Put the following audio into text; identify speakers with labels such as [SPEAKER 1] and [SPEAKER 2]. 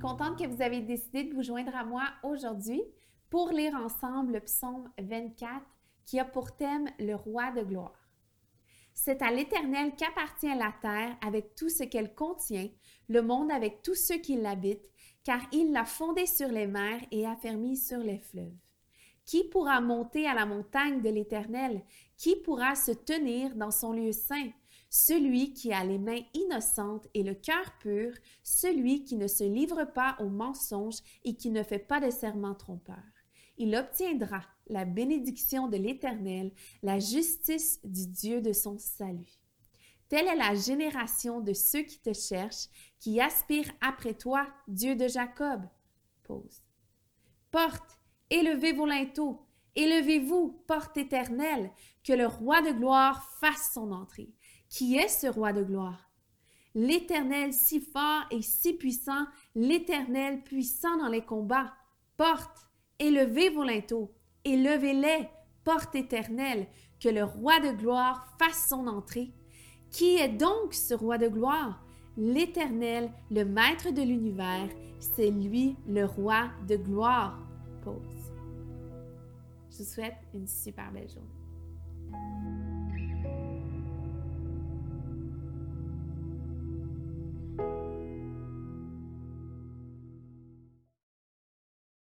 [SPEAKER 1] contente que vous avez décidé de vous joindre à moi aujourd'hui pour lire ensemble le psaume 24 qui a pour thème le roi de gloire. C'est à l'Éternel qu'appartient la terre avec tout ce qu'elle contient, le monde avec tous ceux qui l'habitent, car il l'a fondée sur les mers et affermi sur les fleuves. Qui pourra monter à la montagne de l'Éternel? Qui pourra se tenir dans son lieu saint? Celui qui a les mains innocentes et le cœur pur, celui qui ne se livre pas au mensonge et qui ne fait pas de serment trompeur. Il obtiendra la bénédiction de l'Éternel, la justice du Dieu de son salut. Telle est la génération de ceux qui te cherchent, qui aspirent après toi, Dieu de Jacob. Pause. Porte, élevez vos linteaux, élevez-vous, porte éternelle, que le roi de gloire fasse son entrée. Qui est ce roi de gloire? L'Éternel si fort et si puissant, l'Éternel puissant dans les combats. Porte, élevez vos linteaux, élevez-les, porte éternelle, que le roi de gloire fasse son entrée. Qui est donc ce roi de gloire? L'Éternel, le Maître de l'univers, c'est lui le roi de gloire. Pause. Je vous souhaite une super belle journée.